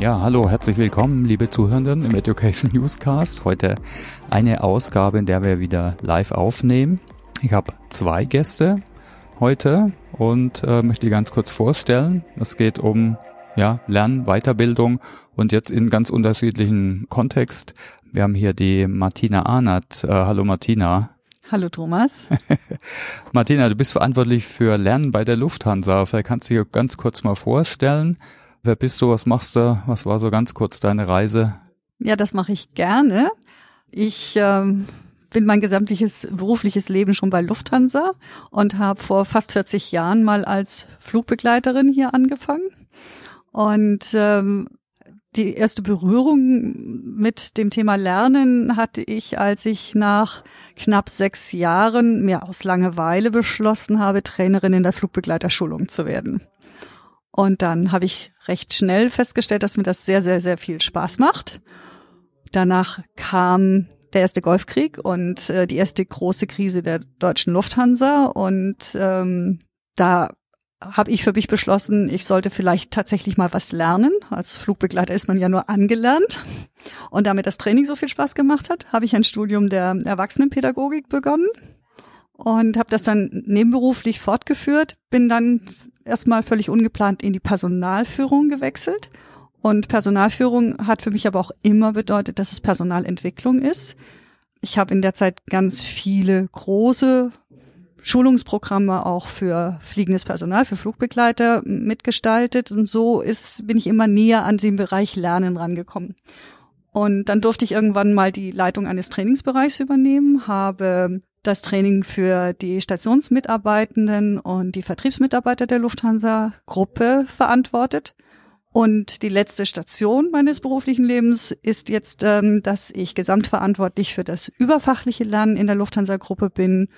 Ja, hallo, herzlich willkommen, liebe Zuhörenden im Education Newscast. Heute eine Ausgabe, in der wir wieder live aufnehmen. Ich habe zwei Gäste heute und äh, möchte die ganz kurz vorstellen. Es geht um ja, Lernen, Weiterbildung und jetzt in ganz unterschiedlichen Kontext. Wir haben hier die Martina Arnert. Äh, hallo Martina. Hallo Thomas. Martina, du bist verantwortlich für Lernen bei der Lufthansa. Vielleicht kannst du dir ganz kurz mal vorstellen. Wer bist du? Was machst du? Was war so ganz kurz deine Reise? Ja, das mache ich gerne. Ich ähm, bin mein gesamtliches berufliches Leben schon bei Lufthansa und habe vor fast 40 Jahren mal als Flugbegleiterin hier angefangen. Und ähm, die erste Berührung mit dem Thema Lernen hatte ich, als ich nach knapp sechs Jahren mir aus Langeweile beschlossen habe, Trainerin in der Flugbegleiterschulung zu werden. Und dann habe ich recht schnell festgestellt, dass mir das sehr, sehr, sehr viel Spaß macht. Danach kam der erste Golfkrieg und äh, die erste große Krise der deutschen Lufthansa. Und ähm, da habe ich für mich beschlossen, ich sollte vielleicht tatsächlich mal was lernen. Als Flugbegleiter ist man ja nur angelernt. Und damit das Training so viel Spaß gemacht hat, habe ich ein Studium der Erwachsenenpädagogik begonnen und habe das dann nebenberuflich fortgeführt, bin dann erstmal völlig ungeplant in die Personalführung gewechselt. Und Personalführung hat für mich aber auch immer bedeutet, dass es Personalentwicklung ist. Ich habe in der Zeit ganz viele große Schulungsprogramme auch für fliegendes Personal, für Flugbegleiter mitgestaltet. Und so ist, bin ich immer näher an den Bereich Lernen rangekommen. Und dann durfte ich irgendwann mal die Leitung eines Trainingsbereichs übernehmen, habe das Training für die Stationsmitarbeitenden und die Vertriebsmitarbeiter der Lufthansa-Gruppe verantwortet. Und die letzte Station meines beruflichen Lebens ist jetzt, ähm, dass ich gesamtverantwortlich für das überfachliche Lernen in der Lufthansa-Gruppe bin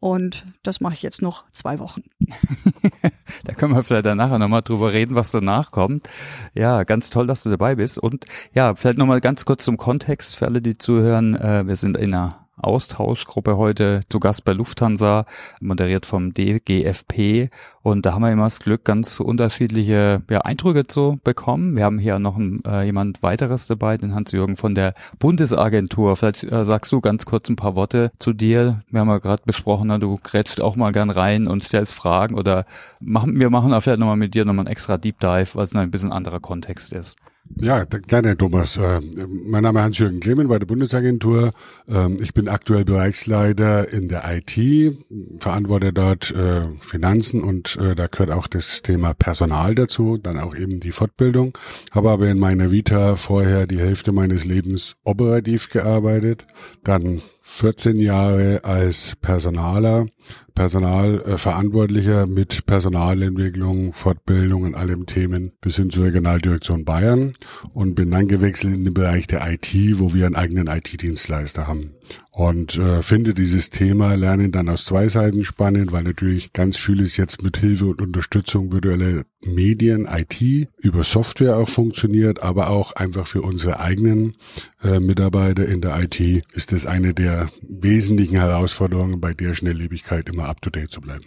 und das mache ich jetzt noch zwei Wochen. da können wir vielleicht danach nochmal drüber reden, was danach kommt. Ja, ganz toll, dass du dabei bist. Und ja, vielleicht nochmal ganz kurz zum Kontext für alle, die zuhören. Äh, wir sind in einer Austauschgruppe heute zu Gast bei Lufthansa, moderiert vom DGFP. Und da haben wir immer das Glück, ganz unterschiedliche ja, Eindrücke zu bekommen. Wir haben hier noch ein, äh, jemand weiteres dabei, den Hans-Jürgen von der Bundesagentur. Vielleicht äh, sagst du ganz kurz ein paar Worte zu dir. Wir haben ja gerade besprochen, na, du grätscht auch mal gern rein und stellst Fragen oder machen, wir machen auch vielleicht nochmal mit dir nochmal ein extra Deep Dive, was ein bisschen anderer Kontext ist. Ja, gerne, Thomas. Äh, mein Name ist Hans-Jürgen Klemen bei der Bundesagentur. Ähm, ich bin aktuell Bereichsleiter in der IT, verantworte dort äh, Finanzen und äh, da gehört auch das Thema Personal dazu, dann auch eben die Fortbildung. Habe aber in meiner Vita vorher die Hälfte meines Lebens operativ gearbeitet, dann 14 Jahre als Personaler, Personalverantwortlicher mit Personalentwicklung, Fortbildung und allem Themen bis hin zur Regionaldirektion Bayern und bin dann gewechselt in den Bereich der IT, wo wir einen eigenen IT-Dienstleister haben und äh, finde dieses Thema Lernen dann aus zwei Seiten spannend, weil natürlich ganz vieles jetzt mit Hilfe und Unterstützung virtueller Medien, IT, über Software auch funktioniert, aber auch einfach für unsere eigenen äh, Mitarbeiter in der IT ist es eine der wesentlichen Herausforderungen, bei der Schnelllebigkeit immer up-to-date zu bleiben.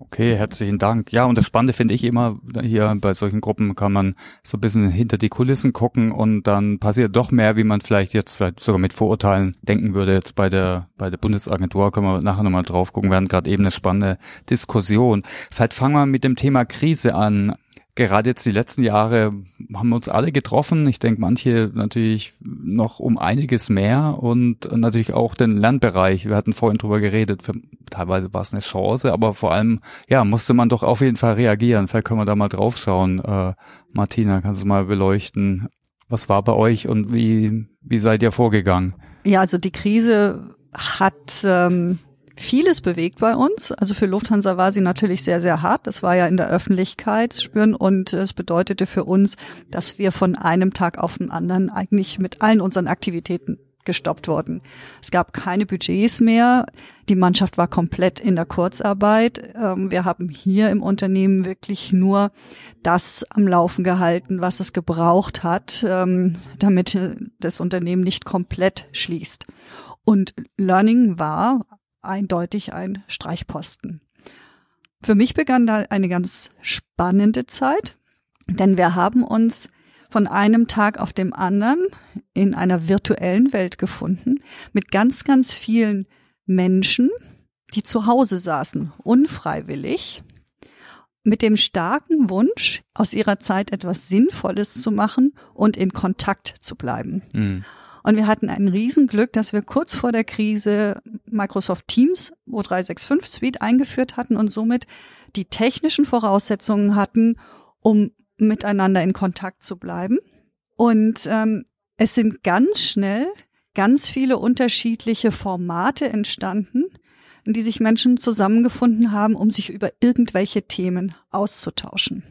Okay, herzlichen Dank. Ja, und das Spannende finde ich immer, hier bei solchen Gruppen kann man so ein bisschen hinter die Kulissen gucken und dann passiert doch mehr, wie man vielleicht jetzt vielleicht sogar mit Vorurteilen denken würde. Jetzt bei der, bei der Bundesagentur können wir nachher nochmal drauf gucken. Wir haben gerade eben eine spannende Diskussion. Vielleicht fangen wir mit dem Thema Krise an gerade jetzt die letzten Jahre haben wir uns alle getroffen. Ich denke, manche natürlich noch um einiges mehr und natürlich auch den Lernbereich. Wir hatten vorhin drüber geredet. Für, teilweise war es eine Chance, aber vor allem, ja, musste man doch auf jeden Fall reagieren. Vielleicht können wir da mal drauf schauen. Äh, Martina, kannst du mal beleuchten? Was war bei euch und wie, wie seid ihr vorgegangen? Ja, also die Krise hat ähm, vieles bewegt bei uns. Also für Lufthansa war sie natürlich sehr, sehr hart. Das war ja in der Öffentlichkeit spüren und es bedeutete für uns, dass wir von einem Tag auf den anderen eigentlich mit allen unseren Aktivitäten gestoppt wurden. Es gab keine Budgets mehr. Die Mannschaft war komplett in der Kurzarbeit. Ähm, wir haben hier im Unternehmen wirklich nur das am Laufen gehalten, was es gebraucht hat, ähm, damit das Unternehmen nicht komplett schließt. Und Learning war eindeutig ein Streichposten. Für mich begann da eine ganz spannende Zeit, denn wir haben uns von einem Tag auf dem anderen in einer virtuellen Welt gefunden mit ganz, ganz vielen Menschen, die zu Hause saßen, unfreiwillig, mit dem starken Wunsch, aus ihrer Zeit etwas Sinnvolles zu machen und in Kontakt zu bleiben. Mhm. Und wir hatten ein Riesenglück, dass wir kurz vor der Krise Microsoft Teams O365 Suite eingeführt hatten und somit die technischen Voraussetzungen hatten, um miteinander in Kontakt zu bleiben. Und ähm, es sind ganz schnell ganz viele unterschiedliche Formate entstanden, in die sich Menschen zusammengefunden haben, um sich über irgendwelche Themen auszutauschen.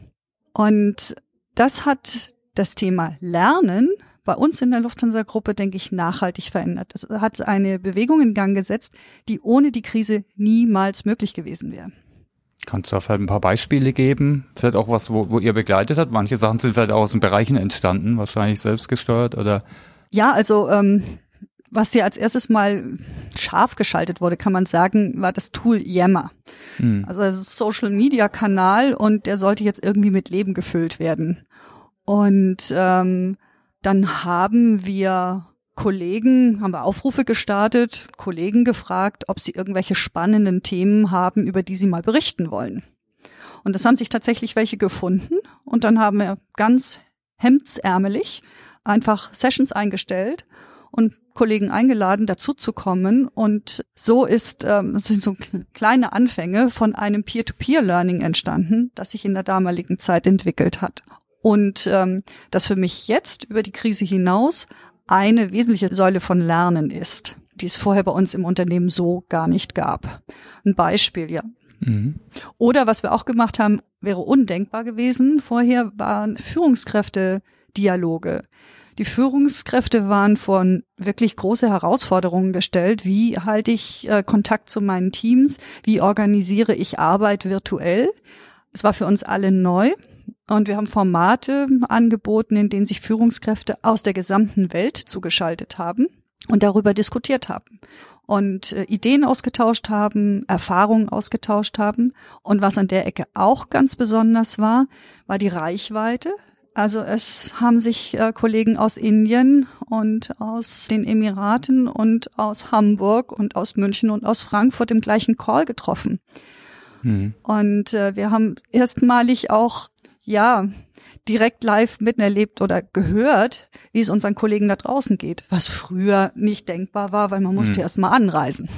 Und das hat das Thema Lernen bei uns in der Lufthansa-Gruppe, denke ich, nachhaltig verändert. Das hat eine Bewegung in Gang gesetzt, die ohne die Krise niemals möglich gewesen wäre. Kannst du da vielleicht ein paar Beispiele geben? Vielleicht auch was, wo, wo ihr begleitet habt? Manche Sachen sind vielleicht auch aus den Bereichen entstanden, wahrscheinlich selbst gesteuert oder? Ja, also ähm, was hier als erstes mal scharf geschaltet wurde, kann man sagen, war das Tool Yammer. Hm. Also das ist Social Media Kanal und der sollte jetzt irgendwie mit Leben gefüllt werden. Und ähm, dann haben wir Kollegen, haben wir Aufrufe gestartet, Kollegen gefragt, ob sie irgendwelche spannenden Themen haben, über die sie mal berichten wollen. Und das haben sich tatsächlich welche gefunden. Und dann haben wir ganz hemdsärmelig einfach Sessions eingestellt und Kollegen eingeladen, dazu zu kommen. Und so ist, ähm, sind so kleine Anfänge von einem Peer-to-Peer-Learning entstanden, das sich in der damaligen Zeit entwickelt hat. Und ähm, das für mich jetzt über die Krise hinaus eine wesentliche Säule von Lernen ist, die es vorher bei uns im Unternehmen so gar nicht gab. Ein Beispiel, ja. Mhm. Oder was wir auch gemacht haben, wäre undenkbar gewesen. Vorher waren Führungskräfte-Dialoge. Die Führungskräfte waren vor wirklich große Herausforderungen gestellt. Wie halte ich äh, Kontakt zu meinen Teams? Wie organisiere ich Arbeit virtuell? Es war für uns alle neu. Und wir haben Formate angeboten, in denen sich Führungskräfte aus der gesamten Welt zugeschaltet haben und darüber diskutiert haben und äh, Ideen ausgetauscht haben, Erfahrungen ausgetauscht haben. Und was an der Ecke auch ganz besonders war, war die Reichweite. Also es haben sich äh, Kollegen aus Indien und aus den Emiraten und aus Hamburg und aus München und aus Frankfurt im gleichen Call getroffen. Mhm. Und äh, wir haben erstmalig auch ja, direkt live miterlebt oder gehört, wie es unseren Kollegen da draußen geht, was früher nicht denkbar war, weil man musste hm. erst mal anreisen.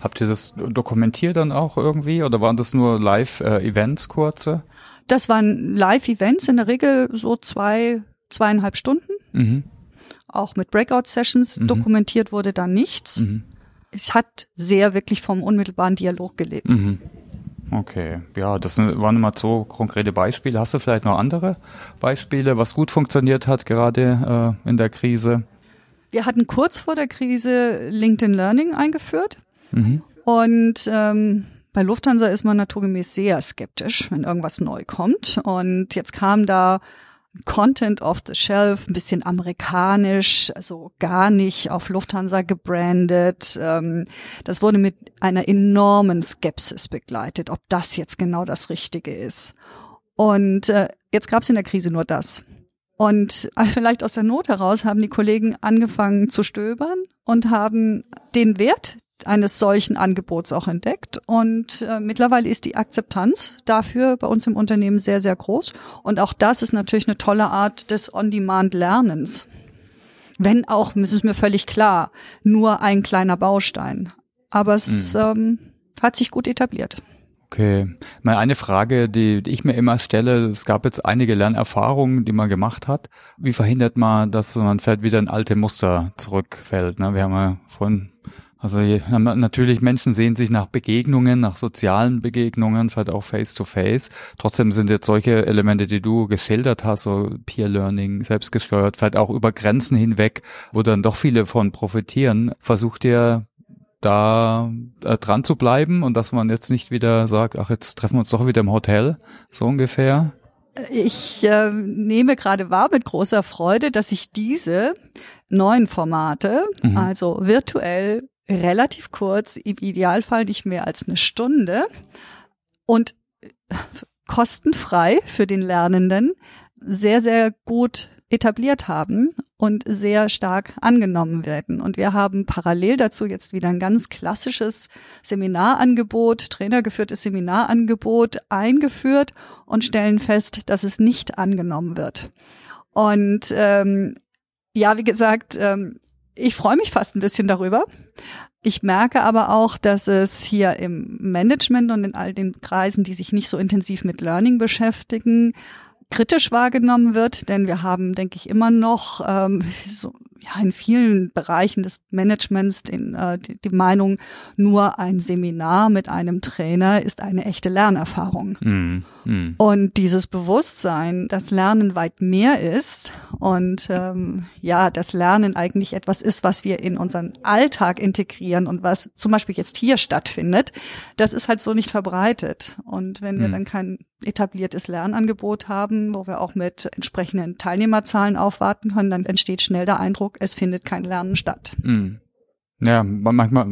Habt ihr das dokumentiert dann auch irgendwie oder waren das nur Live-Events kurze? Das waren Live-Events, in der Regel so zwei, zweieinhalb Stunden. Mhm. Auch mit Breakout-Sessions mhm. dokumentiert wurde da nichts. Mhm. Es hat sehr wirklich vom unmittelbaren Dialog gelebt. Okay, ja, das waren immer so konkrete Beispiele. Hast du vielleicht noch andere Beispiele, was gut funktioniert hat, gerade äh, in der Krise? Wir hatten kurz vor der Krise LinkedIn Learning eingeführt. Mhm. Und ähm, bei Lufthansa ist man naturgemäß sehr skeptisch, wenn irgendwas neu kommt. Und jetzt kam da Content off the shelf, ein bisschen amerikanisch, also gar nicht auf Lufthansa gebrandet. Ähm, das wurde mit einer enormen Skepsis begleitet, ob das jetzt genau das Richtige ist. Und äh, jetzt gab es in der Krise nur das. Und vielleicht aus der Not heraus haben die Kollegen angefangen zu stöbern und haben den Wert eines solchen Angebots auch entdeckt. Und äh, mittlerweile ist die Akzeptanz dafür bei uns im Unternehmen sehr, sehr groß. Und auch das ist natürlich eine tolle Art des On-Demand-Lernens. Wenn auch, das ist mir völlig klar, nur ein kleiner Baustein. Aber es mhm. ähm, hat sich gut etabliert. Okay. Mal eine Frage, die, die ich mir immer stelle, es gab jetzt einige Lernerfahrungen, die man gemacht hat. Wie verhindert man, dass man vielleicht wieder in alte Muster zurückfällt? Ne? Wir haben ja vorhin also natürlich Menschen sehen sich nach Begegnungen, nach sozialen Begegnungen, vielleicht auch face-to-face. Trotzdem sind jetzt solche Elemente, die du geschildert hast, so Peer-Learning, selbstgesteuert, vielleicht auch über Grenzen hinweg, wo dann doch viele von profitieren. Versucht ihr da äh, dran zu bleiben und dass man jetzt nicht wieder sagt, ach, jetzt treffen wir uns doch wieder im Hotel, so ungefähr? Ich äh, nehme gerade wahr mit großer Freude, dass ich diese neuen Formate, mhm. also virtuell relativ kurz, im Idealfall nicht mehr als eine Stunde und kostenfrei für den Lernenden sehr, sehr gut etabliert haben und sehr stark angenommen werden. Und wir haben parallel dazu jetzt wieder ein ganz klassisches Seminarangebot, trainergeführtes Seminarangebot eingeführt und stellen fest, dass es nicht angenommen wird. Und ähm, ja, wie gesagt, ähm, ich freue mich fast ein bisschen darüber. Ich merke aber auch, dass es hier im Management und in all den Kreisen, die sich nicht so intensiv mit Learning beschäftigen, kritisch wahrgenommen wird, denn wir haben, denke ich, immer noch ähm, so ja, in vielen Bereichen des Managements den, äh, die, die Meinung, nur ein Seminar mit einem Trainer ist eine echte Lernerfahrung. Mm, mm. Und dieses Bewusstsein, dass Lernen weit mehr ist und ähm, ja, dass Lernen eigentlich etwas ist, was wir in unseren Alltag integrieren und was zum Beispiel jetzt hier stattfindet, das ist halt so nicht verbreitet. Und wenn wir mm. dann kein etabliertes Lernangebot haben, wo wir auch mit entsprechenden Teilnehmerzahlen aufwarten können, dann entsteht schnell der Eindruck, es findet kein Lernen statt. Mhm. Ja, manchmal,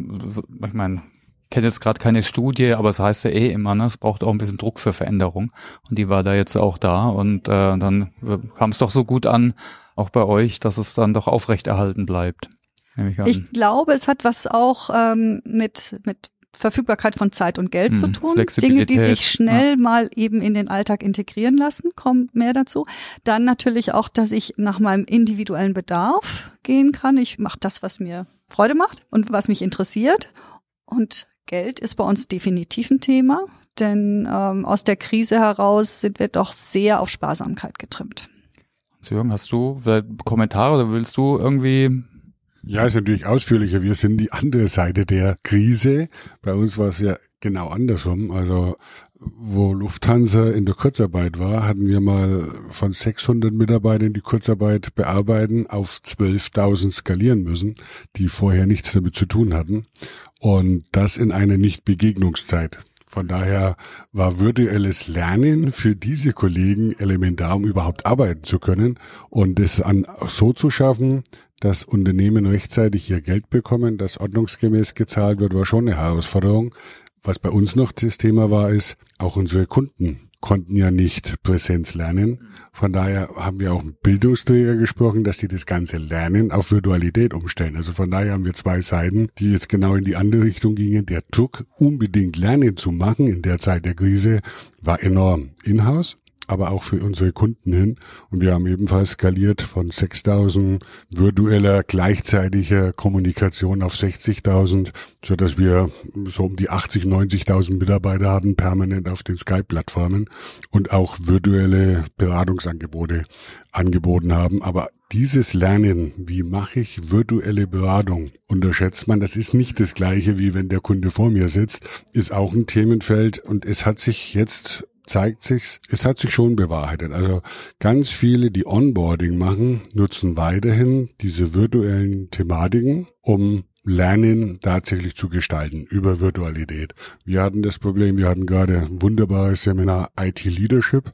ich meine, ich kenne jetzt gerade keine Studie, aber es heißt ja eh immer, ne, es braucht auch ein bisschen Druck für Veränderung. Und die war da jetzt auch da. Und äh, dann kam es doch so gut an, auch bei euch, dass es dann doch aufrechterhalten bleibt. Ich, ich glaube, es hat was auch ähm, mit, mit Verfügbarkeit von Zeit und Geld hm, zu tun. Dinge, die sich schnell ja. mal eben in den Alltag integrieren lassen, kommt mehr dazu. Dann natürlich auch, dass ich nach meinem individuellen Bedarf gehen kann. Ich mache das, was mir Freude macht und was mich interessiert. Und Geld ist bei uns definitiv ein Thema, denn ähm, aus der Krise heraus sind wir doch sehr auf Sparsamkeit getrimmt. Jürgen, hast du Kommentare oder willst du irgendwie ja, ist natürlich ausführlicher. Wir sind die andere Seite der Krise. Bei uns war es ja genau andersrum. Also wo Lufthansa in der Kurzarbeit war, hatten wir mal von 600 Mitarbeitern die Kurzarbeit bearbeiten auf 12.000 skalieren müssen, die vorher nichts damit zu tun hatten. Und das in einer Nicht-Begegnungszeit. Von daher war virtuelles Lernen für diese Kollegen elementar, um überhaupt arbeiten zu können und es an so zu schaffen, dass Unternehmen rechtzeitig ihr Geld bekommen, dass ordnungsgemäß gezahlt wird, war schon eine Herausforderung. Was bei uns noch das Thema war, ist, auch unsere Kunden konnten ja nicht Präsenz lernen. Von daher haben wir auch mit Bildungsträger gesprochen, dass die das ganze Lernen auf Virtualität umstellen. Also von daher haben wir zwei Seiten, die jetzt genau in die andere Richtung gingen. Der Druck, unbedingt Lernen zu machen in der Zeit der Krise, war enorm. Inhouse aber auch für unsere Kunden hin. Und wir haben ebenfalls skaliert von 6.000 virtueller gleichzeitiger Kommunikation auf 60.000, so dass wir so um die 80, 90.000 Mitarbeiter hatten permanent auf den Skype-Plattformen und auch virtuelle Beratungsangebote angeboten haben. Aber dieses Lernen, wie mache ich virtuelle Beratung, unterschätzt man. Das ist nicht das gleiche, wie wenn der Kunde vor mir sitzt, ist auch ein Themenfeld und es hat sich jetzt zeigt sich's, es hat sich schon bewahrheitet. Also ganz viele, die Onboarding machen, nutzen weiterhin diese virtuellen Thematiken, um Lernen tatsächlich zu gestalten über Virtualität. Wir hatten das Problem, wir hatten gerade ein wunderbares Seminar IT Leadership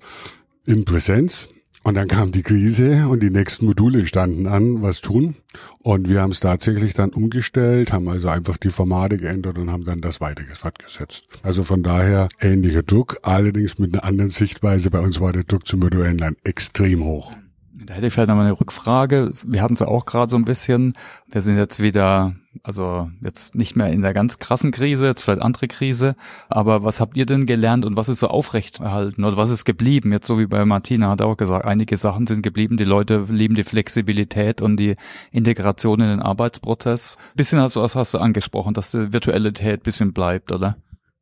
in Präsenz und dann kam die Krise und die nächsten Module standen an, was tun. Und wir haben es tatsächlich dann umgestellt, haben also einfach die Formate geändert und haben dann das weiter fortgesetzt. Also von daher ähnlicher Druck, allerdings mit einer anderen Sichtweise. Bei uns war der Druck zum virtuellen Land extrem hoch. Da hätte ich vielleicht nochmal eine Rückfrage. Wir hatten es ja auch gerade so ein bisschen. Wir sind jetzt wieder, also jetzt nicht mehr in der ganz krassen Krise, jetzt vielleicht andere Krise. Aber was habt ihr denn gelernt und was ist so aufrechterhalten oder was ist geblieben? Jetzt so wie bei Martina hat auch gesagt, einige Sachen sind geblieben. Die Leute lieben die Flexibilität und die Integration in den Arbeitsprozess. Bisschen du, was hast du angesprochen, dass die Virtualität bisschen bleibt, oder?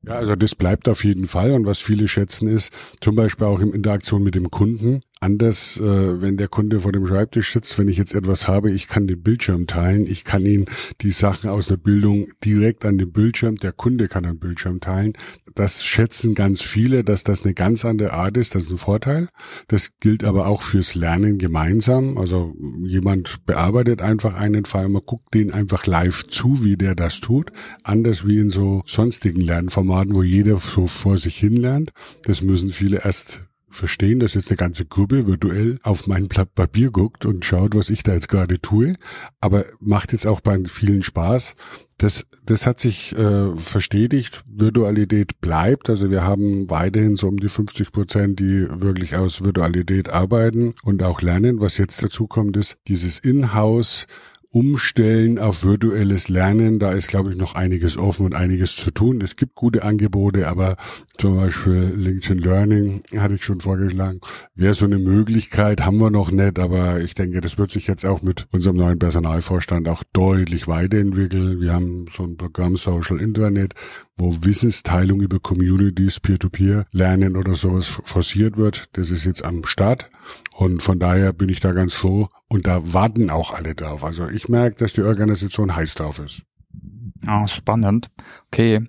Ja, also das bleibt auf jeden Fall. Und was viele schätzen ist, zum Beispiel auch in Interaktion mit dem Kunden, anders, äh, wenn der Kunde vor dem Schreibtisch sitzt, wenn ich jetzt etwas habe, ich kann den Bildschirm teilen, ich kann ihn die Sachen aus der Bildung direkt an den Bildschirm, der Kunde kann den Bildschirm teilen. Das schätzen ganz viele, dass das eine ganz andere Art ist, das ist ein Vorteil. Das gilt aber auch fürs Lernen gemeinsam. Also jemand bearbeitet einfach einen Fall, man guckt den einfach live zu, wie der das tut, anders wie in so sonstigen Lernformaten, wo jeder so vor sich hin lernt. Das müssen viele erst verstehen, dass jetzt eine ganze Gruppe virtuell auf mein Blatt Papier guckt und schaut, was ich da jetzt gerade tue. Aber macht jetzt auch bei vielen Spaß. Das, das hat sich äh, verstetigt. Virtualität bleibt. Also wir haben weiterhin so um die 50 Prozent, die wirklich aus Virtualität arbeiten und auch lernen. Was jetzt dazu kommt, ist dieses Inhouse umstellen auf virtuelles Lernen, da ist, glaube ich, noch einiges offen und einiges zu tun. Es gibt gute Angebote, aber zum Beispiel LinkedIn Learning hatte ich schon vorgeschlagen. Wäre so eine Möglichkeit, haben wir noch nicht, aber ich denke, das wird sich jetzt auch mit unserem neuen Personalvorstand auch deutlich weiterentwickeln. Wir haben so ein Programm Social Internet, wo Wissensteilung über Communities, Peer-to-Peer, Lernen oder sowas forciert wird. Das ist jetzt am Start. Und von daher bin ich da ganz froh. Und da warten auch alle drauf. Also ich merke, dass die Organisation heiß drauf ist. Ah, spannend. Okay.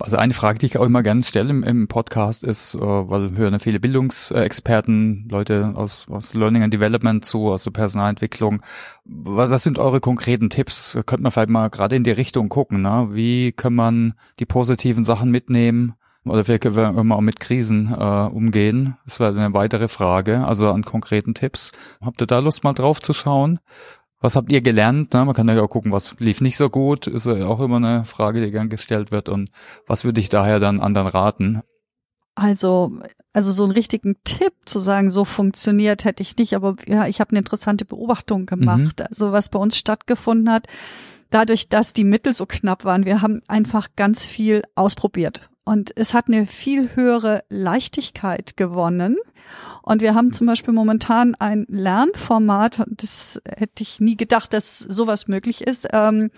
Also eine Frage, die ich auch immer gerne stelle im, Podcast ist, äh, weil wir hören viele Bildungsexperten, Leute aus, aus Learning and Development zu, aus der Personalentwicklung. Was, was sind eure konkreten Tipps? Könnte man vielleicht mal gerade in die Richtung gucken, ne? Wie kann man die positiven Sachen mitnehmen? Oder wie können wir immer auch mit Krisen äh, umgehen? Das wäre eine weitere Frage, also an konkreten Tipps. Habt ihr da Lust mal drauf zu schauen? Was habt ihr gelernt? Ne? Man kann ja auch gucken, was lief nicht so gut, ist ja auch immer eine Frage, die gern gestellt wird. Und was würde ich daher dann anderen raten? Also, also so einen richtigen Tipp zu sagen, so funktioniert, hätte ich nicht, aber ja, ich habe eine interessante Beobachtung gemacht. Mhm. Also was bei uns stattgefunden hat, dadurch, dass die Mittel so knapp waren, wir haben einfach ganz viel ausprobiert. Und es hat eine viel höhere Leichtigkeit gewonnen. Und wir haben zum Beispiel momentan ein Lernformat, das hätte ich nie gedacht, dass sowas möglich ist. Ähm,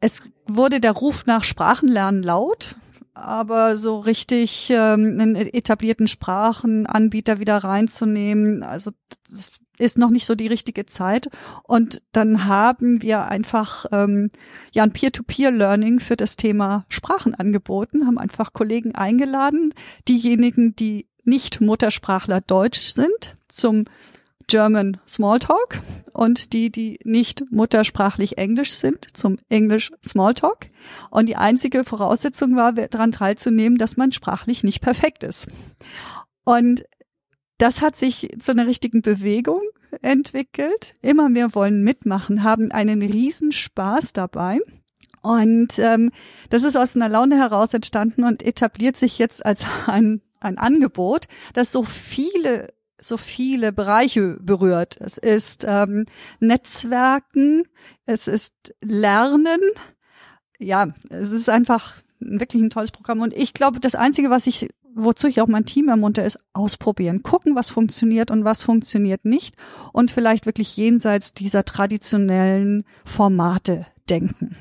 es wurde der Ruf nach Sprachenlernen laut, aber so richtig ähm, einen etablierten Sprachenanbieter wieder reinzunehmen, also das ist noch nicht so die richtige Zeit. Und dann haben wir einfach ähm, ja ein Peer-to-Peer-Learning für das Thema Sprachen angeboten, haben einfach Kollegen eingeladen, diejenigen, die nicht Muttersprachler Deutsch sind, zum German Smalltalk und die, die nicht muttersprachlich Englisch sind, zum Englisch Smalltalk. Und die einzige Voraussetzung war, daran teilzunehmen, dass man sprachlich nicht perfekt ist. Und das hat sich zu einer richtigen Bewegung entwickelt. Immer mehr wollen mitmachen, haben einen Riesenspaß dabei. Und ähm, das ist aus einer Laune heraus entstanden und etabliert sich jetzt als ein ein Angebot, das so viele so viele Bereiche berührt. Es ist ähm, Netzwerken, es ist Lernen. Ja, es ist einfach wirklich ein tolles Programm. Und ich glaube, das Einzige, was ich, wozu ich auch mein Team ermunter, ist ausprobieren. Gucken, was funktioniert und was funktioniert nicht. Und vielleicht wirklich jenseits dieser traditionellen Formate denken.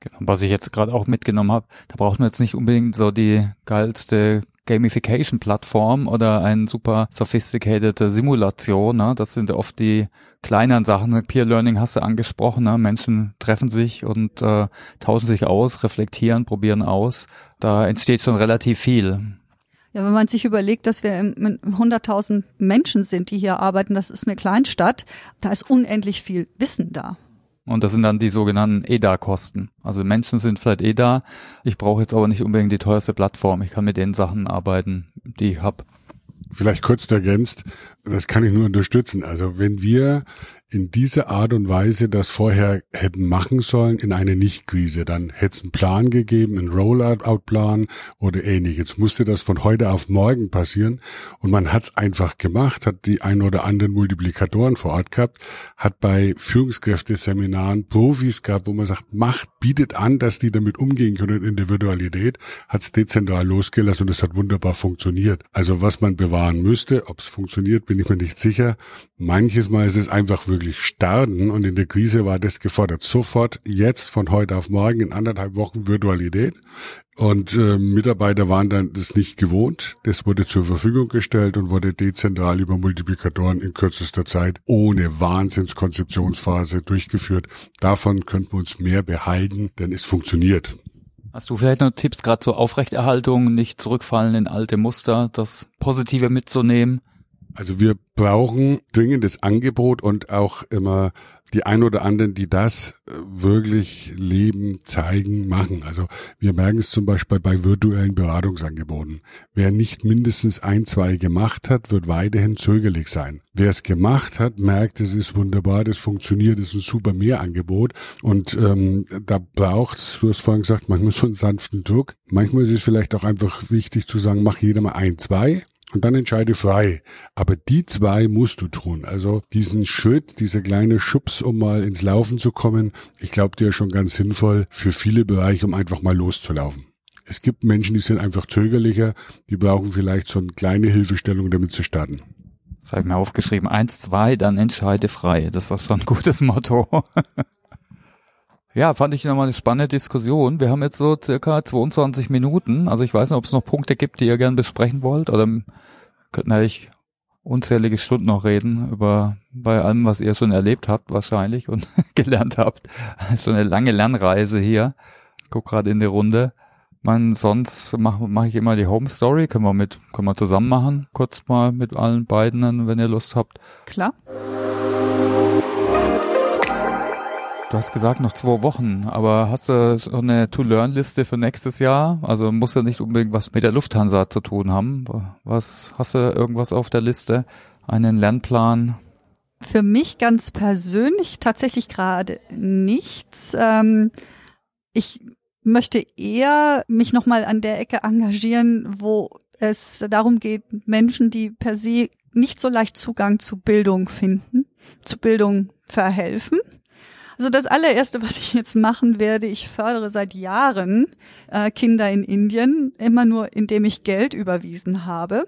Genau, was ich jetzt gerade auch mitgenommen habe, da braucht man jetzt nicht unbedingt so die geilste Gamification-Plattform oder ein super sophisticated Simulation. Ne? Das sind oft die kleineren Sachen. Peer Learning hast du angesprochen. Ne? Menschen treffen sich und äh, tauschen sich aus, reflektieren, probieren aus. Da entsteht schon relativ viel. Ja, wenn man sich überlegt, dass wir 100.000 Menschen sind, die hier arbeiten, das ist eine Kleinstadt, da ist unendlich viel Wissen da. Und das sind dann die sogenannten EDA-Kosten. Also Menschen sind vielleicht EDA. Ich brauche jetzt aber nicht unbedingt die teuerste Plattform. Ich kann mit den Sachen arbeiten, die ich habe. Vielleicht kurz ergänzt, das kann ich nur unterstützen. Also wenn wir in dieser Art und Weise das vorher hätten machen sollen in eine Nicht-Krise. Dann hätte es einen Plan gegeben, einen Rollout-Plan oder ähnliches. musste das von heute auf morgen passieren und man hat es einfach gemacht, hat die ein oder anderen Multiplikatoren vor Ort gehabt, hat bei Führungskräfteseminaren Profis gehabt, wo man sagt, macht, bietet an, dass die damit umgehen können in der Virtualität, hat es dezentral losgelassen und es hat wunderbar funktioniert. Also was man bewahren müsste, ob es funktioniert, bin ich mir nicht sicher. Manches Mal ist es einfach wirklich wirklich starten und in der Krise war das gefordert. Sofort, jetzt, von heute auf morgen, in anderthalb Wochen Virtualität. Und äh, Mitarbeiter waren dann das nicht gewohnt. Das wurde zur Verfügung gestellt und wurde dezentral über Multiplikatoren in kürzester Zeit ohne Wahnsinnskonzeptionsphase durchgeführt. Davon könnten wir uns mehr behalten, denn es funktioniert. Hast du vielleicht noch Tipps gerade zur Aufrechterhaltung, nicht zurückfallen in alte Muster, das Positive mitzunehmen? Also wir brauchen dringendes Angebot und auch immer die ein oder anderen, die das äh, wirklich leben, zeigen, machen. Also wir merken es zum Beispiel bei virtuellen Beratungsangeboten. Wer nicht mindestens ein, zwei gemacht hat, wird weiterhin zögerlich sein. Wer es gemacht hat, merkt, es ist wunderbar, das funktioniert, es ist ein super Mehrangebot. Und ähm, da braucht's, du hast vorhin gesagt, manchmal so einen sanften Druck. Manchmal ist es vielleicht auch einfach wichtig zu sagen, mach jeder mal ein, zwei und dann entscheide frei. Aber die zwei musst du tun. Also diesen Schritt, dieser kleine Schubs, um mal ins Laufen zu kommen, ich glaube, der ist schon ganz sinnvoll für viele Bereiche, um einfach mal loszulaufen. Es gibt Menschen, die sind einfach zögerlicher, die brauchen vielleicht so eine kleine Hilfestellung, damit sie starten. Das habe ich mir aufgeschrieben. Eins, zwei, dann entscheide frei. Das ist schon ein gutes Motto. Ja, fand ich nochmal eine spannende Diskussion. Wir haben jetzt so circa 22 Minuten. Also ich weiß nicht, ob es noch Punkte gibt, die ihr gerne besprechen wollt. Oder könnten eigentlich unzählige Stunden noch reden über bei allem, was ihr schon erlebt habt wahrscheinlich und gelernt habt. schon eine lange Lernreise hier. Guck gerade in die Runde. Man, sonst mache mach ich immer die Home Story. Können wir mit, können wir zusammen machen. Kurz mal mit allen beiden, wenn ihr Lust habt. Klar. Du hast gesagt noch zwei Wochen, aber hast du eine To-Learn-Liste für nächstes Jahr? Also muss ja nicht unbedingt was mit der Lufthansa zu tun haben. Was hast du irgendwas auf der Liste? Einen Lernplan? Für mich ganz persönlich tatsächlich gerade nichts. Ähm, ich möchte eher mich nochmal an der Ecke engagieren, wo es darum geht, Menschen, die per se nicht so leicht Zugang zu Bildung finden, zu Bildung verhelfen also das allererste, was ich jetzt machen werde, ich fördere seit Jahren äh, Kinder in Indien, immer nur indem ich Geld überwiesen habe.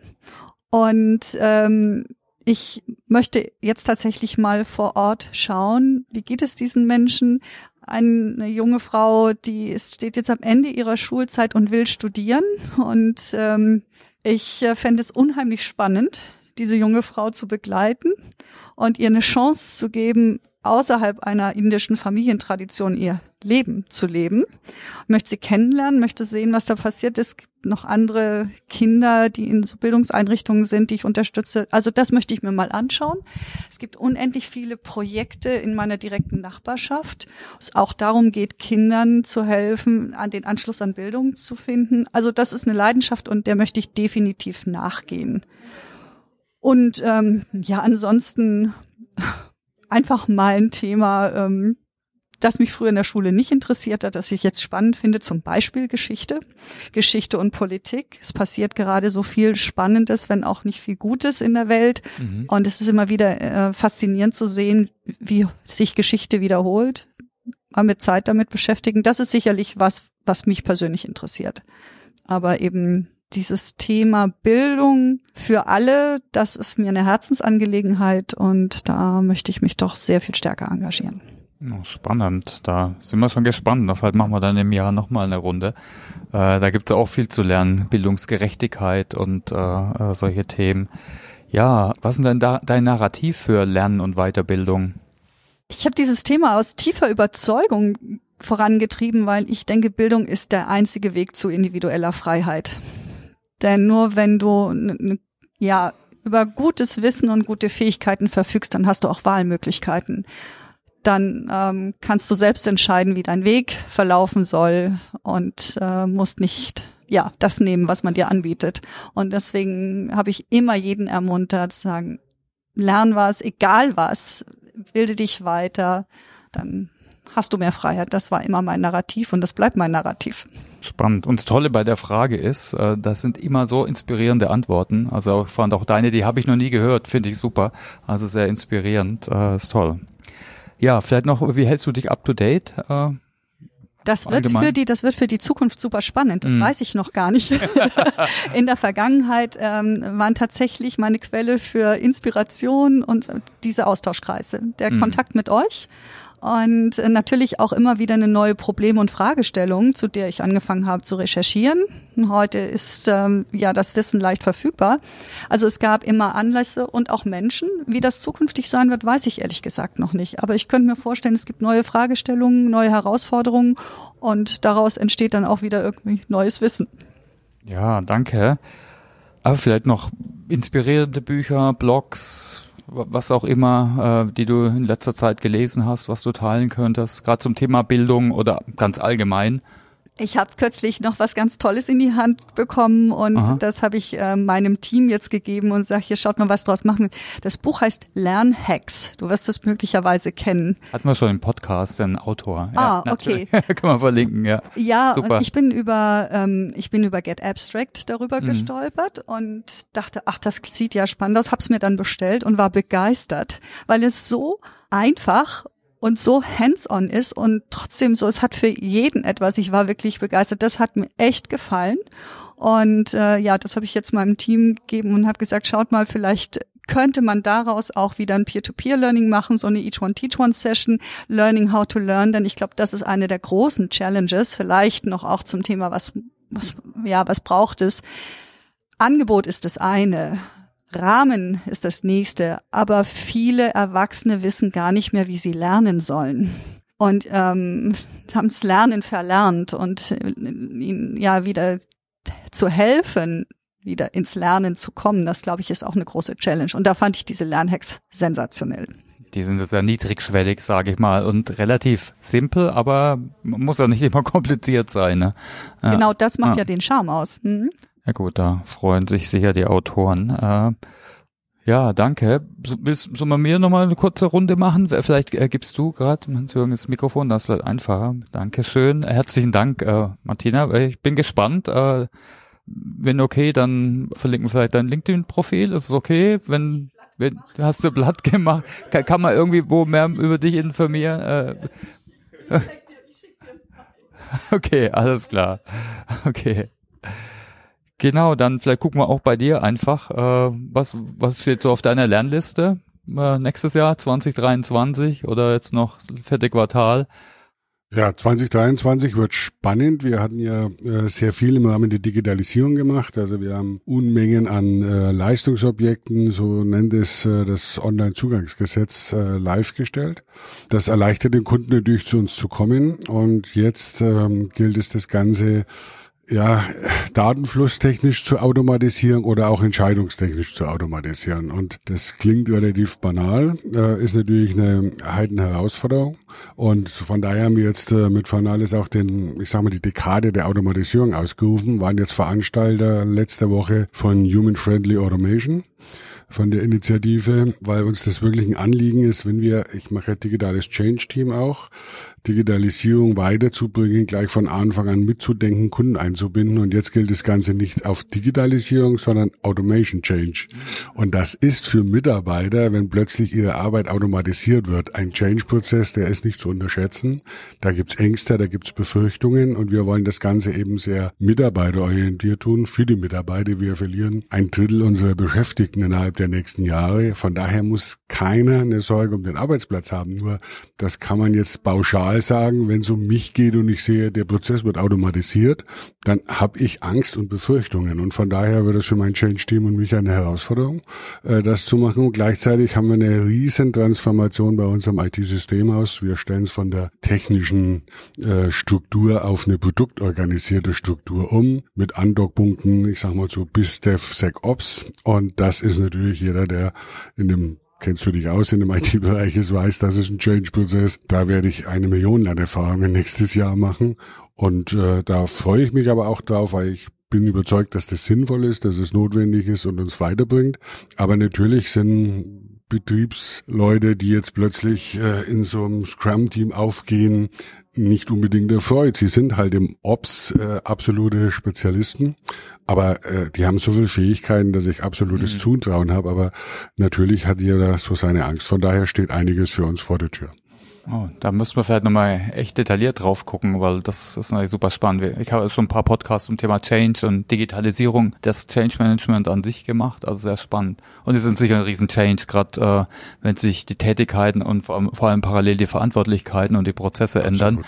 Und ähm, ich möchte jetzt tatsächlich mal vor Ort schauen, wie geht es diesen Menschen? Eine junge Frau, die steht jetzt am Ende ihrer Schulzeit und will studieren. Und ähm, ich äh, fände es unheimlich spannend, diese junge Frau zu begleiten und ihr eine Chance zu geben, außerhalb einer indischen Familientradition ihr Leben zu leben. möchte sie kennenlernen, möchte sehen, was da passiert. Es gibt noch andere Kinder, die in so Bildungseinrichtungen sind, die ich unterstütze. Also das möchte ich mir mal anschauen. Es gibt unendlich viele Projekte in meiner direkten Nachbarschaft, es auch darum geht, Kindern zu helfen, an den Anschluss an Bildung zu finden. Also das ist eine Leidenschaft und der möchte ich definitiv nachgehen. Und ähm, ja, ansonsten einfach mal ein Thema, ähm, das mich früher in der Schule nicht interessiert hat, das ich jetzt spannend finde, zum Beispiel Geschichte, Geschichte und Politik. Es passiert gerade so viel Spannendes, wenn auch nicht viel Gutes in der Welt. Mhm. Und es ist immer wieder äh, faszinierend zu sehen, wie sich Geschichte wiederholt. Mal mit Zeit damit beschäftigen. Das ist sicherlich was, was mich persönlich interessiert. Aber eben dieses Thema Bildung für alle, das ist mir eine Herzensangelegenheit und da möchte ich mich doch sehr viel stärker engagieren. Spannend, da sind wir schon gespannt. Vielleicht machen wir dann im Jahr nochmal eine Runde. Äh, da gibt es auch viel zu lernen, Bildungsgerechtigkeit und äh, äh, solche Themen. Ja, was ist denn da, dein Narrativ für Lernen und Weiterbildung? Ich habe dieses Thema aus tiefer Überzeugung vorangetrieben, weil ich denke, Bildung ist der einzige Weg zu individueller Freiheit. Denn nur wenn du ja über gutes Wissen und gute Fähigkeiten verfügst, dann hast du auch Wahlmöglichkeiten. Dann ähm, kannst du selbst entscheiden, wie dein Weg verlaufen soll und äh, musst nicht ja das nehmen, was man dir anbietet. Und deswegen habe ich immer jeden ermuntert, zu sagen, lern was, egal was, bilde dich weiter, dann hast du mehr Freiheit. Das war immer mein Narrativ und das bleibt mein Narrativ. Spannend. Und das Tolle bei der Frage ist, äh, das sind immer so inspirierende Antworten. Also ich fand auch deine, die habe ich noch nie gehört, finde ich super. Also sehr inspirierend, äh, ist toll. Ja, vielleicht noch, wie hältst du dich up to date? Äh, das wird Allgemein. für die, das wird für die Zukunft super spannend. Das mm. weiß ich noch gar nicht. In der Vergangenheit ähm, waren tatsächlich meine Quelle für Inspiration und diese Austauschkreise, der mm. Kontakt mit euch und natürlich auch immer wieder eine neue Problem- und Fragestellung, zu der ich angefangen habe zu recherchieren. Heute ist ähm, ja das Wissen leicht verfügbar. Also es gab immer Anlässe und auch Menschen. Wie das zukünftig sein wird, weiß ich ehrlich gesagt noch nicht. Aber ich könnte mir vorstellen, es gibt neue Fragestellungen, neue Herausforderungen und daraus entsteht dann auch wieder irgendwie neues Wissen. Ja, danke. Aber vielleicht noch inspirierende Bücher, Blogs, was auch immer, äh, die du in letzter Zeit gelesen hast, was du teilen könntest, gerade zum Thema Bildung oder ganz allgemein? Ich habe kürzlich noch was ganz Tolles in die Hand bekommen und Aha. das habe ich äh, meinem Team jetzt gegeben und sage, hier schaut mal, was draus machen. Das Buch heißt Lernhacks. Du wirst es möglicherweise kennen. Hatten wir schon im Podcast, ein Autor. Ah, ja, okay. Kann man verlinken, ja. Ja, Super. und ich bin über ähm, ich bin über Get Abstract darüber mhm. gestolpert und dachte, ach, das sieht ja spannend aus, hab's mir dann bestellt und war begeistert, weil es so einfach und so hands-on ist und trotzdem so, es hat für jeden etwas. Ich war wirklich begeistert. Das hat mir echt gefallen. Und äh, ja, das habe ich jetzt meinem Team gegeben und habe gesagt, schaut mal, vielleicht könnte man daraus auch wieder ein Peer-to-Peer-Learning machen, so eine Each-One-Teach-One-Session, Learning How to Learn, denn ich glaube, das ist eine der großen Challenges, vielleicht noch auch zum Thema, was, was, ja, was braucht es. Angebot ist das eine. Rahmen ist das nächste, aber viele Erwachsene wissen gar nicht mehr, wie sie lernen sollen und ähm, haben das Lernen verlernt und äh, ihnen ja wieder zu helfen, wieder ins Lernen zu kommen, das glaube ich ist auch eine große Challenge. Und da fand ich diese Lernhacks sensationell. Die sind sehr niedrigschwellig, sage ich mal, und relativ simpel, aber muss ja nicht immer kompliziert sein. Ne? Ja. Genau, das macht ja, ja den Charme aus. Mhm. Ja gut, da freuen sich sicher die Autoren. Äh, ja, danke. So, willst, soll man mir nochmal eine kurze Runde machen? Vielleicht äh, gibst du gerade das Mikrofon, das ist vielleicht einfacher. Dankeschön. Herzlichen Dank, äh, Martina. Ich bin gespannt. Äh, wenn okay, dann verlinken wir vielleicht dein LinkedIn-Profil. Ist es okay? Wenn, wenn hast du Blatt gemacht? Kann, kann man irgendwie wo mehr über dich informieren? Äh, okay, alles klar. Okay. Genau, dann vielleicht gucken wir auch bei dir einfach, äh, was, was steht so auf deiner Lernliste äh, nächstes Jahr, 2023 oder jetzt noch vierte Quartal? Ja, 2023 wird spannend. Wir hatten ja äh, sehr viel im Rahmen der Digitalisierung gemacht. Also wir haben Unmengen an äh, Leistungsobjekten, so nennt es äh, das Online-Zugangsgesetz, äh, live gestellt. Das erleichtert den Kunden natürlich zu uns zu kommen. Und jetzt ähm, gilt es das Ganze ja, datenflusstechnisch zu automatisieren oder auch entscheidungstechnisch zu automatisieren. Und das klingt relativ banal, äh, ist natürlich eine Heidenherausforderung. Und von daher haben wir jetzt äh, mit Fanalis auch den, ich sag mal, die Dekade der Automatisierung ausgerufen, waren jetzt Veranstalter letzte Woche von Human Friendly Automation von der Initiative, weil uns das wirklich ein Anliegen ist, wenn wir, ich mache digitales Change Team auch, Digitalisierung weiterzubringen, gleich von Anfang an mitzudenken, Kunden einzubinden. Und jetzt gilt das Ganze nicht auf Digitalisierung, sondern Automation Change. Und das ist für Mitarbeiter, wenn plötzlich ihre Arbeit automatisiert wird, ein Change-Prozess, der ist nicht zu unterschätzen. Da gibt's Ängste, da gibt's Befürchtungen und wir wollen das Ganze eben sehr mitarbeiterorientiert tun für die Mitarbeiter. Wir verlieren ein Drittel unserer Beschäftigten innerhalb der nächsten Jahre. Von daher muss keiner eine Sorge um den Arbeitsplatz haben. Nur das kann man jetzt pauschal pauschal sagen, wenn es um mich geht und ich sehe, der Prozess wird automatisiert, dann habe ich Angst und Befürchtungen. Und von daher wird es für mein Change-Team und mich eine Herausforderung, äh, das zu machen. Und gleichzeitig haben wir eine riesen Transformation bei unserem IT-System aus. Wir stellen es von der technischen äh, Struktur auf eine produktorganisierte Struktur um, mit Andockpunkten, ich sag mal so bis DevSecOps. Und das ist natürlich jeder, der in dem kennst du dich aus in dem IT-Bereich, es weiß, das ist ein Change-Prozess. Da werde ich eine Million an Erfahrungen nächstes Jahr machen. Und äh, da freue ich mich aber auch drauf, weil ich bin überzeugt, dass das sinnvoll ist, dass es notwendig ist und uns weiterbringt. Aber natürlich sind Betriebsleute, die jetzt plötzlich äh, in so einem Scrum-Team aufgehen, nicht unbedingt erfreut. Sie sind halt im Ops äh, absolute Spezialisten, aber äh, die haben so viele Fähigkeiten, dass ich absolutes mhm. Zutrauen habe. Aber natürlich hat jeder so seine Angst. Von daher steht einiges für uns vor der Tür. Oh, da müssen wir vielleicht nochmal echt detailliert drauf gucken, weil das ist natürlich super spannend. Ich habe schon ein paar Podcasts zum Thema Change und Digitalisierung des Change Management an sich gemacht, also sehr spannend. Und es ist sicher ein riesen Change, gerade äh, wenn sich die Tätigkeiten und vor allem, vor allem parallel die Verantwortlichkeiten und die Prozesse Absolut.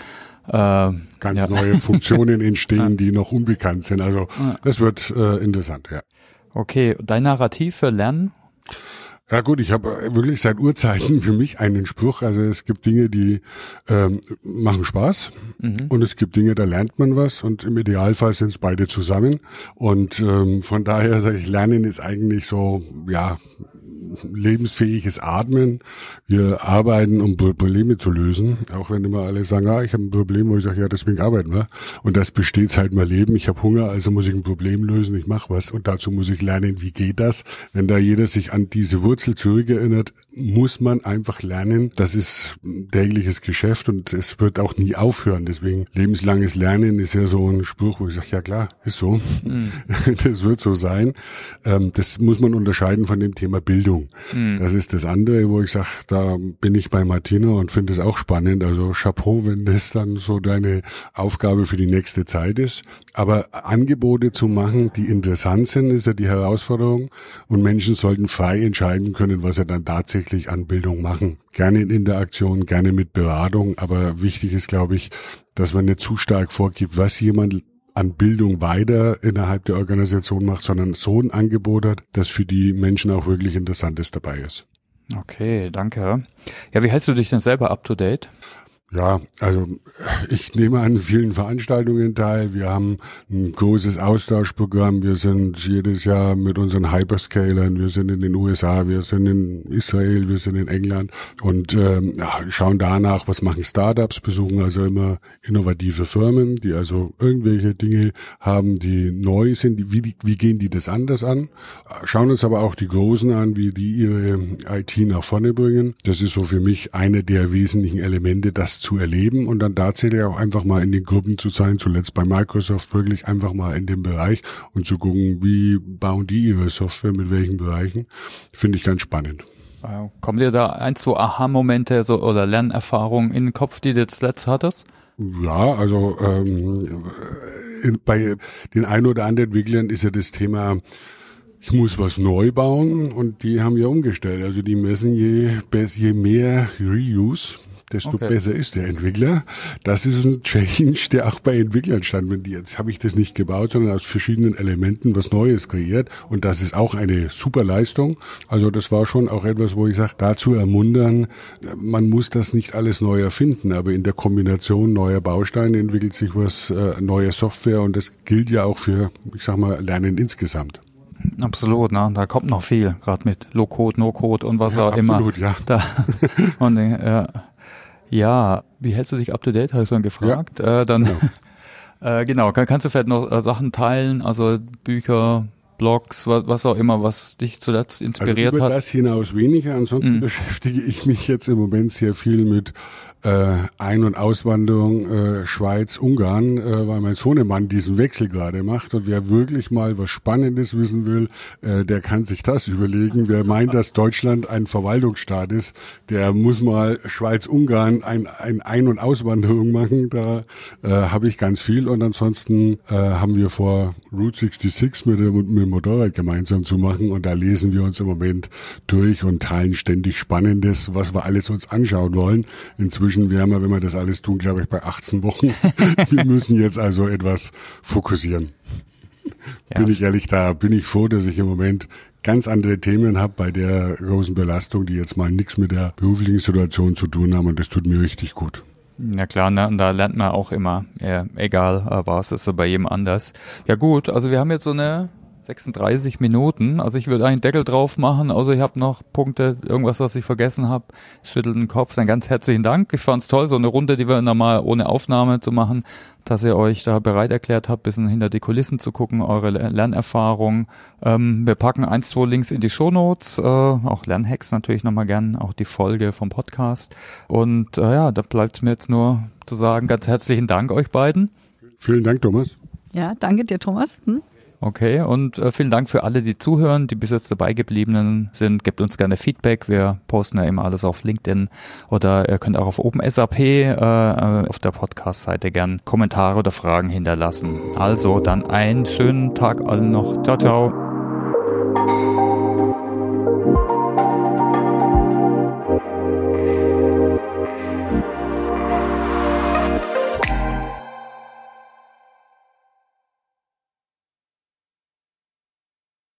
ändern. Äh, Ganz ja. neue Funktionen entstehen, die noch unbekannt sind. Also das wird äh, interessant, ja. Okay, dein Narrativ für Lernen Ja gut, ich habe wirklich seit Urzeiten für mich einen Spruch. Also es gibt Dinge, die ähm, machen Spaß mhm. und es gibt Dinge, da lernt man was und im Idealfall sind es beide zusammen. Und ähm, von daher sage ich, Lernen ist eigentlich so, ja, lebensfähiges Atmen. Wir arbeiten, um Probleme zu lösen. Auch wenn immer alle sagen, ah, ich habe ein Problem, wo ich sage, ja, deswegen arbeiten wir. Und das besteht seit mein Leben. Ich habe Hunger, also muss ich ein Problem lösen, ich mache was. Und dazu muss ich lernen, wie geht das. Wenn da jeder sich an diese Wurzel zurückerinnert, muss man einfach lernen. Das ist tägliches Geschäft und es wird auch nie aufhören. Deswegen lebenslanges Lernen ist ja so ein Spruch, wo ich sage, ja klar, ist so. Mhm. Das wird so sein. Ähm, das muss man unterscheiden von dem Thema Bildung. Mhm. Das ist das andere, wo ich sage, da bin ich bei Martina und finde es auch spannend. Also Chapeau, wenn das dann so deine Aufgabe für die nächste Zeit ist. Aber Angebote zu machen, die interessant sind, ist ja die Herausforderung. Und Menschen sollten frei entscheiden können, was sie dann tatsächlich an Bildung machen. Gerne in Interaktion, gerne mit Beratung. Aber wichtig ist, glaube ich, dass man nicht zu stark vorgibt, was jemand an Bildung weiter innerhalb der Organisation macht, sondern so ein Angebot hat, das für die Menschen auch wirklich Interessantes dabei ist. Okay, danke. Ja, wie hältst du dich denn selber up to date? Ja, also ich nehme an vielen Veranstaltungen teil. Wir haben ein großes Austauschprogramm. Wir sind jedes Jahr mit unseren Hyperscalern. Wir sind in den USA, wir sind in Israel, wir sind in England und ähm, schauen danach, was machen Startups, besuchen also immer innovative Firmen, die also irgendwelche Dinge haben, die neu sind. Wie, wie gehen die das anders an? Schauen uns aber auch die Großen an, wie die ihre IT nach vorne bringen. Das ist so für mich eine der wesentlichen Elemente, dass zu erleben und dann tatsächlich auch einfach mal in den Gruppen zu sein, zuletzt bei Microsoft wirklich einfach mal in dem Bereich und zu gucken, wie bauen die ihre Software, mit welchen Bereichen, finde ich ganz spannend. Kommen dir da ein, zwei Aha-Momente so, oder Lernerfahrungen in den Kopf, die du jetzt letzt hattest? Ja, also ähm, bei den ein oder anderen Entwicklern ist ja das Thema, ich muss was neu bauen und die haben ja umgestellt. Also die messen je, je mehr Reuse, desto okay. besser ist der Entwickler. Das ist ein Change, der auch bei Entwicklern stand. Jetzt habe ich das nicht gebaut, sondern aus verschiedenen Elementen was Neues kreiert. Und das ist auch eine super Leistung. Also das war schon auch etwas, wo ich sage, dazu ermuntern, man muss das nicht alles neu erfinden, aber in der Kombination neuer Bausteine entwickelt sich was, äh, neue Software und das gilt ja auch für, ich sag mal, Lernen insgesamt. Absolut, ne? da kommt noch viel, gerade mit Low-Code, No-Code und was ja, auch absolut, immer. Ja. Da, und, ja. Ja, wie hältst du dich up to date, habe ich schon gefragt. Ja. Äh, dann ja. äh, genau, kann, kannst du vielleicht noch äh, Sachen teilen, also Bücher, Blogs, was, auch immer, was dich zuletzt inspiriert also über hat? Das hinaus weniger. Ansonsten mhm. beschäftige ich mich jetzt im Moment sehr viel mit äh, Ein- und Auswanderung äh, Schweiz, Ungarn, äh, weil mein Sohnemann diesen Wechsel gerade macht. Und wer wirklich mal was Spannendes wissen will, äh, der kann sich das überlegen. Wer meint, dass Deutschland ein Verwaltungsstaat ist, der muss mal Schweiz-Ungarn ein, ein Ein- und Auswanderung machen. Da äh, habe ich ganz viel. Und ansonsten äh, haben wir vor Route 66 mit, dem, mit dem Motorrad gemeinsam zu machen. Und da lesen wir uns im Moment durch und teilen ständig Spannendes, was wir alles uns anschauen wollen. Inzwischen wären wir, wenn wir das alles tun, glaube ich, bei 18 Wochen. wir müssen jetzt also etwas fokussieren. Ja. Bin ich ehrlich, da bin ich froh, dass ich im Moment ganz andere Themen habe bei der großen Belastung, die jetzt mal nichts mit der beruflichen Situation zu tun haben und das tut mir richtig gut. Ja klar, ne? und da lernt man auch immer, ja, egal was, ist so bei jedem anders. Ja gut, also wir haben jetzt so eine 36 Minuten. Also ich würde einen Deckel drauf machen, außer ich habe noch Punkte, irgendwas, was ich vergessen habe. Schüttelt den Kopf. Dann ganz herzlichen Dank. Ich fand's toll, so eine Runde, die wir normal ohne Aufnahme zu machen, dass ihr euch da bereit erklärt habt, bisschen hinter die Kulissen zu gucken, eure Lernerfahrung. Ähm, wir packen eins, zwei Links in die Shownotes, äh, auch Lernhacks natürlich nochmal gern, auch die Folge vom Podcast. Und äh, ja, da bleibt mir jetzt nur zu sagen, ganz herzlichen Dank euch beiden. Vielen Dank, Thomas. Ja, danke dir, Thomas. Hm? Okay, und äh, vielen Dank für alle, die zuhören, die bis jetzt dabei gebliebenen sind. Gebt uns gerne Feedback. Wir posten ja immer alles auf LinkedIn oder ihr könnt auch auf OpenSAP äh, äh, auf der Podcast-Seite gern Kommentare oder Fragen hinterlassen. Also dann einen schönen Tag allen noch. Ciao, ciao.